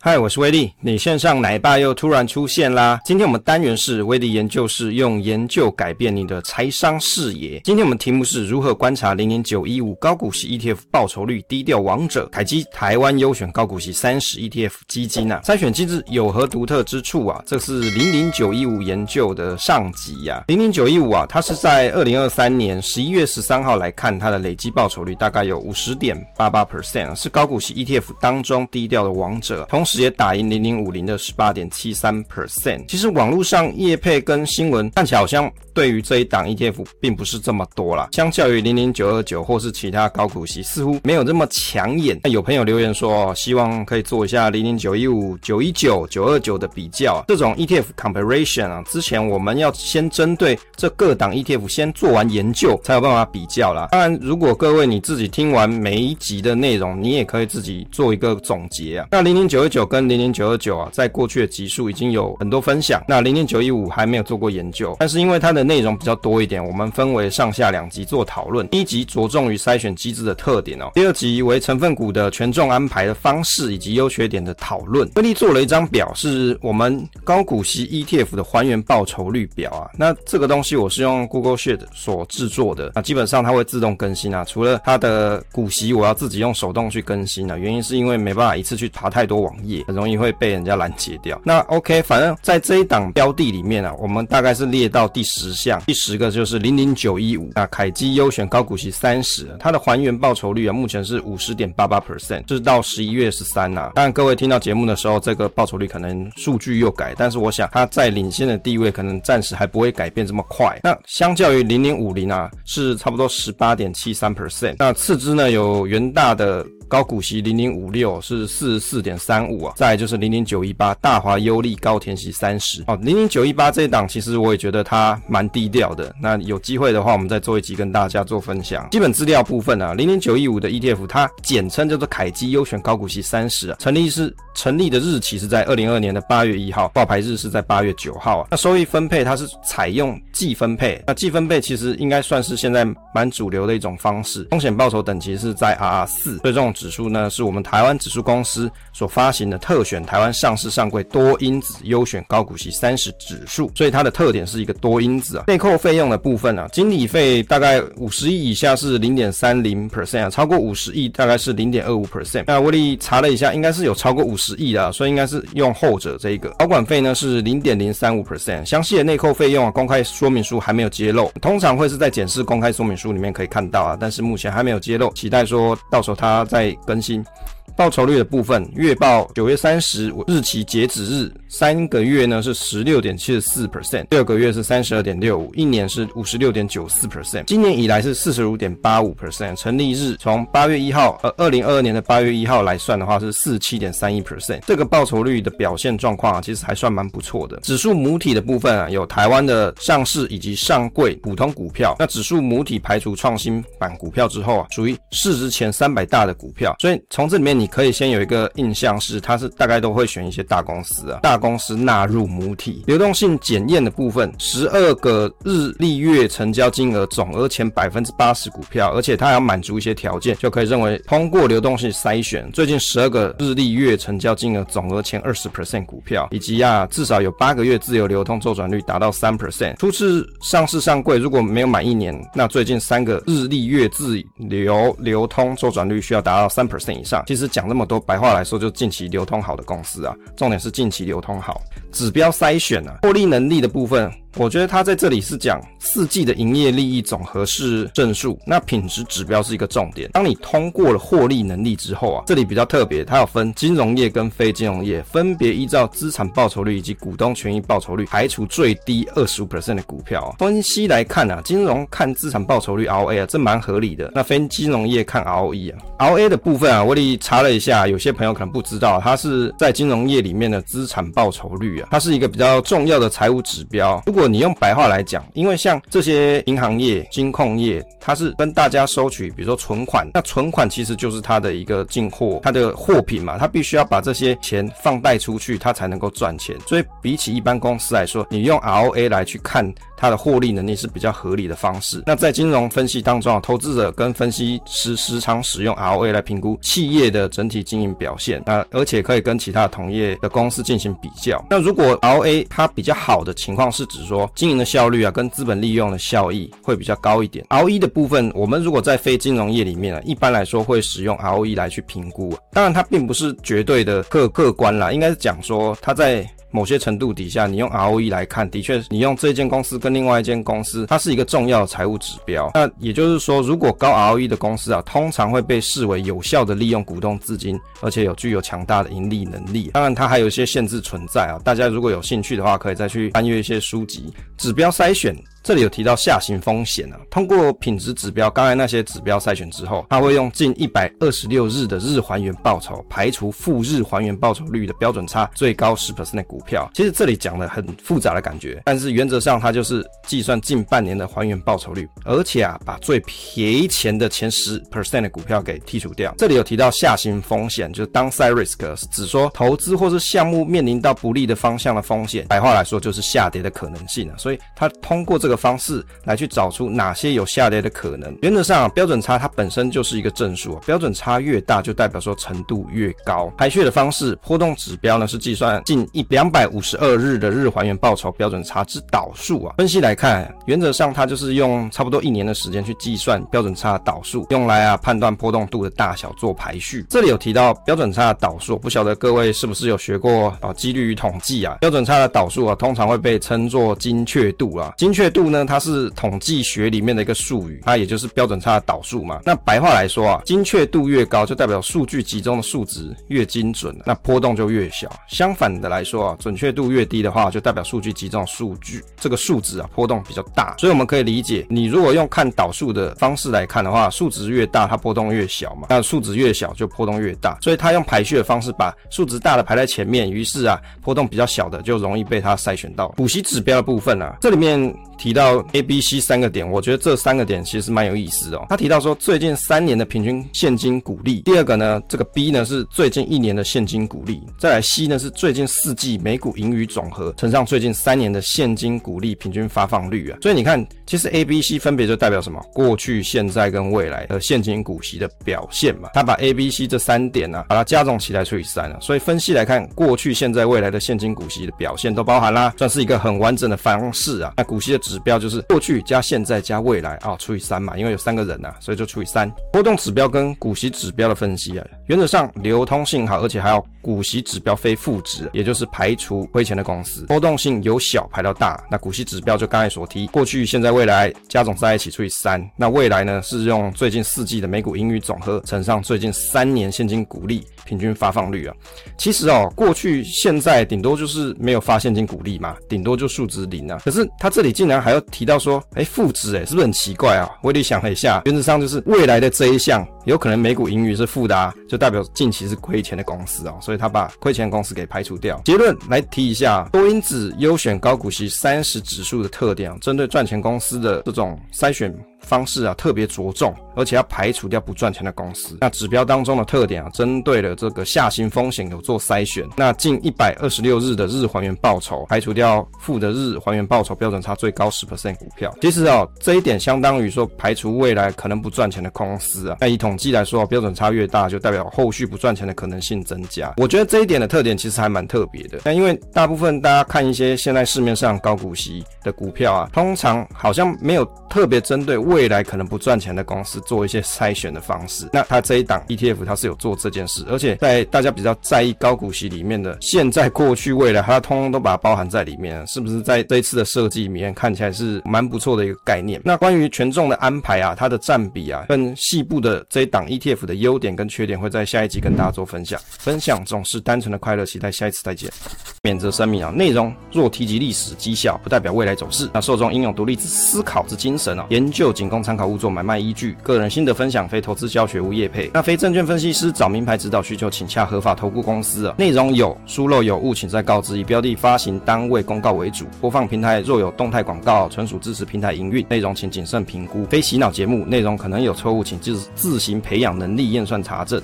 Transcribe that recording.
嗨，我是威力，你线上奶爸又突然出现啦！今天我们单元是威力研究室，用研究改变你的财商视野。今天我们题目是如何观察零零九一五高股息 ETF 报酬率低调王者凯基台湾优选高股息三十 ETF 基金啊，筛选机制有何独特之处啊？这是零零九一五研究的上集呀、啊。零零九一五啊，它是在二零二三年十一月十三号来看它的累计报酬率大概有五十点八八 percent，是高股息 ETF 当中低调的王者，同。直接打赢零零五零的十八点七三 percent。其实网络上业配跟新闻看起来好像对于这一档 ETF 并不是这么多啦，相较于零零九二九或是其他高股息，似乎没有这么抢眼。那有朋友留言说，希望可以做一下零零九一五、九一九、九二九的比较。这种 ETF comparison 啊，之前我们要先针对这各档 ETF 先做完研究，才有办法比较啦。当然，如果各位你自己听完每一集的内容，你也可以自己做一个总结啊。那零零九二九。跟零零九二九啊，在过去的集数已经有很多分享。那零零九一五还没有做过研究，但是因为它的内容比较多一点，我们分为上下两集做讨论。第一集着重于筛选机制的特点哦，第二集为成分股的权重安排的方式以及优缺点的讨论。威力做了一张表，是我们高股息 ETF 的还原报酬率表啊。那这个东西我是用 Google Sheet 所制作的，那基本上它会自动更新啊。除了它的股息我要自己用手动去更新啊，原因是因为没办法一次去爬太多网页。也很容易会被人家拦截掉。那 OK，反正在这一档标的里面啊，我们大概是列到第十项，第十个就是零零九一五啊，凯基优选高股息三十，它的还原报酬率啊，目前是五十点八八 percent，是到十一月十三呐。当然，各位听到节目的时候，这个报酬率可能数据又改，但是我想它在领先的地位可能暂时还不会改变这么快。那相较于零零五零啊，是差不多十八点七三 percent。那次之呢，有元大的。高股息零零五六是四十四点三五啊，再就是零零九一八大华优利高田息三十哦，零零九一八这一档其实我也觉得它蛮低调的。那有机会的话，我们再做一集跟大家做分享。基本资料部分啊，零零九一五的 ETF 它简称叫做凯基优选高股息三十啊，成立是成立的日期是在二零二二年的八月一号，挂牌日是在八月九号啊。那收益分配它是采用季分配，那季分配其实应该算是现在蛮主流的一种方式。风险报酬等级是在 RR 四，所以这种。指数呢，是我们台湾指数公司所发行的特选台湾上市上柜多因子优选高股息三十指数，所以它的特点是一个多因子啊。内扣费用的部分啊，经理费大概五十亿以下是零点三零 percent 啊，超过五十亿大概是零点二五 percent。那威力查了一下，应该是有超过五十亿的，所以应该是用后者这一个。保管费呢是零点零三五 percent，详细的内扣费用啊，公开说明书还没有揭露，通常会是在检视公开说明书里面可以看到啊，但是目前还没有揭露，期待说到时候它在。更新。报酬率的部分，月报九月三十日期截止日，三个月呢是十六点七十四 percent，六个月是三十二点六五，一年是五十六点九四 percent，今年以来是四十五点八五 percent，成立日从八月一号，呃，二零二二年的八月一号来算的话是四十七点三一 percent，这个报酬率的表现状况啊，其实还算蛮不错的。指数母体的部分啊，有台湾的上市以及上柜普通股票，那指数母体排除创新板股票之后啊，属于市值前三百大的股票。所以从这里面你可以先有一个印象是，它是大概都会选一些大公司啊，大公司纳入母体。流动性检验的部分，十二个日历月成交金额总额前百分之八十股票，而且它还要满足一些条件，就可以认为通过流动性筛选。最近十二个日历月成交金额总额前二十 percent 股票，以及啊至少有八个月自由流通周转率达到三 percent。初次上市上柜如果没有满一年，那最近三个日历月自由流通周转率需要达到三。percent 以上，其实讲那么多，白话来说，就近期流通好的公司啊，重点是近期流通好，指标筛选啊，获利能力的部分。我觉得他在这里是讲四季的营业利益总和是正数，那品质指标是一个重点。当你通过了获利能力之后啊，这里比较特别，它有分金融业跟非金融业，分别依照资产报酬率以及股东权益报酬率排除最低二十五 percent 的股票。分析来看啊，金融看资产报酬率 ROA 啊，这蛮合理的。那非金融业看 ROE 啊，ROA 的部分啊，我里查了一下，有些朋友可能不知道，它是在金融业里面的资产报酬率啊，它是一个比较重要的财务指标。如果你用白话来讲，因为像这些银行业、金控业，它是跟大家收取，比如说存款，那存款其实就是它的一个进货，它的货品嘛，它必须要把这些钱放贷出去，它才能够赚钱。所以比起一般公司来说，你用 ROA 来去看它的获利能力是比较合理的方式。那在金融分析当中啊，投资者跟分析师时常使用 ROA 来评估企业的整体经营表现，那而且可以跟其他同业的公司进行比较。那如果 ROA 它比较好的情况，是指说经营的效率啊，跟资本利用的效益会比较高一点。ROE 的部分，我们如果在非金融业里面啊，一般来说会使用 ROE 来去评估。当然，它并不是绝对的客客观啦，应该是讲说它在。某些程度底下，你用 ROE 来看，的确，你用这间公司跟另外一间公司，它是一个重要的财务指标。那也就是说，如果高 ROE 的公司啊，通常会被视为有效的利用股东资金，而且有具有强大的盈利能力。当然，它还有一些限制存在啊。大家如果有兴趣的话，可以再去翻阅一些书籍。指标筛选。这里有提到下行风险啊，通过品质指标，刚才那些指标筛选之后，它会用近一百二十六日的日还原报酬排除负日还原报酬率的标准差最高十 percent 的股票。其实这里讲的很复杂的感觉，但是原则上它就是计算近半年的还原报酬率，而且啊把最赔钱的前十 percent 的股票给剔除掉。这里有提到下行风险，就是 downside risk，指说投资或是项目面临到不利的方向的风险，白话来说就是下跌的可能性啊。所以它通过这个。方式来去找出哪些有下跌的可能。原则上，标准差它本身就是一个正数，标准差越大，就代表说程度越高。排序的方式，波动指标呢是计算近一两百五十二日的日还原报酬标准差之导数啊。分析来看，原则上它就是用差不多一年的时间去计算标准差的导数，用来啊判断波动度的大小做排序。这里有提到标准差的导数，不晓得各位是不是有学过啊几率与统计啊？标准差的导数啊，通常会被称作精确度啊，精确度度呢，它是统计学里面的一个术语，它也就是标准差的导数嘛。那白话来说啊，精确度越高，就代表数据集中的数值越精准，那波动就越小。相反的来说啊，准确度越低的话，就代表数据集中的数据这个数值啊波动比较大。所以我们可以理解，你如果用看导数的方式来看的话，数值越大，它波动越小嘛。那数值越小，就波动越大。所以它用排序的方式把数值大的排在前面，于是啊，波动比较小的就容易被它筛选到。补习指标的部分啊，这里面。提提到 A、B、C 三个点，我觉得这三个点其实蛮有意思的哦。他提到说，最近三年的平均现金股利。第二个呢，这个 B 呢是最近一年的现金股利。再来 C 呢是最近四季每股盈余总和乘上最近三年的现金股利平均发放率啊。所以你看，其实 A、B、C 分别就代表什么？过去、现在跟未来的现金股息的表现嘛。他把 A、B、C 这三点呢、啊，把它加总起来除以三啊。所以分析来看，过去、现在、未来的现金股息的表现都包含啦，算是一个很完整的方式啊。那股息的。指标就是过去加现在加未来啊，除以三嘛，因为有三个人呐、啊，所以就除以三。波动指标跟股息指标的分析啊，原则上流通性好，而且还要股息指标非负值，也就是排除亏钱的公司。波动性由小排到大，那股息指标就刚才所提，过去、现在、未来加总在一起除以三。那未来呢，是用最近四季的每股盈余总和乘上最近三年现金股利平均发放率啊。其实哦，过去、现在顶多就是没有发现金股利嘛，顶多就数值零啊。可是他这里竟然。还要提到说，哎，负值，哎，是不是很奇怪啊？我也想了一下，原则上就是未来的这 A 项有可能每股盈余是负的啊，就代表近期是亏钱的公司哦，所以他把亏钱公司给排除掉。结论来提一下，多因子优选高股息三十指数的特点啊，针对赚钱公司的这种筛选。方式啊，特别着重，而且要排除掉不赚钱的公司。那指标当中的特点啊，针对了这个下行风险有做筛选。那近一百二十六日的日还原报酬，排除掉负的日还原报酬标准差最高十 percent 股票。其实啊，这一点相当于说排除未来可能不赚钱的公司啊。那以统计来说，标准差越大，就代表后续不赚钱的可能性增加。我觉得这一点的特点其实还蛮特别的。那因为大部分大家看一些现在市面上高股息的股票啊，通常好像没有特别针对未未来可能不赚钱的公司做一些筛选的方式，那它这一档 ETF 它是有做这件事，而且在大家比较在意高股息里面的现在、过去、未来，它通通都把它包含在里面，是不是在这一次的设计里面看起来是蛮不错的一个概念？那关于权重的安排啊，它的占比啊，跟细部的这一档 ETF 的优点跟缺点，会在下一集跟大家做分享。分享总是单纯的快乐，期待下一次再见。免责声明啊，内容若提及历史绩效，不代表未来走势。那受众应有独立之思考之精神啊，研究仅供参考，勿作买卖依据。个人心得分享，非投资教学，无业配。那非证券分析师找名牌指导需求，请洽合法投顾公司啊。内容有疏漏有误，请再告知。以标的发行单位公告为主，播放平台若有动态广告，纯属支持平台营运。内容请谨慎评估，非洗脑节目，内容可能有错误，请自自行培养能力验算查证。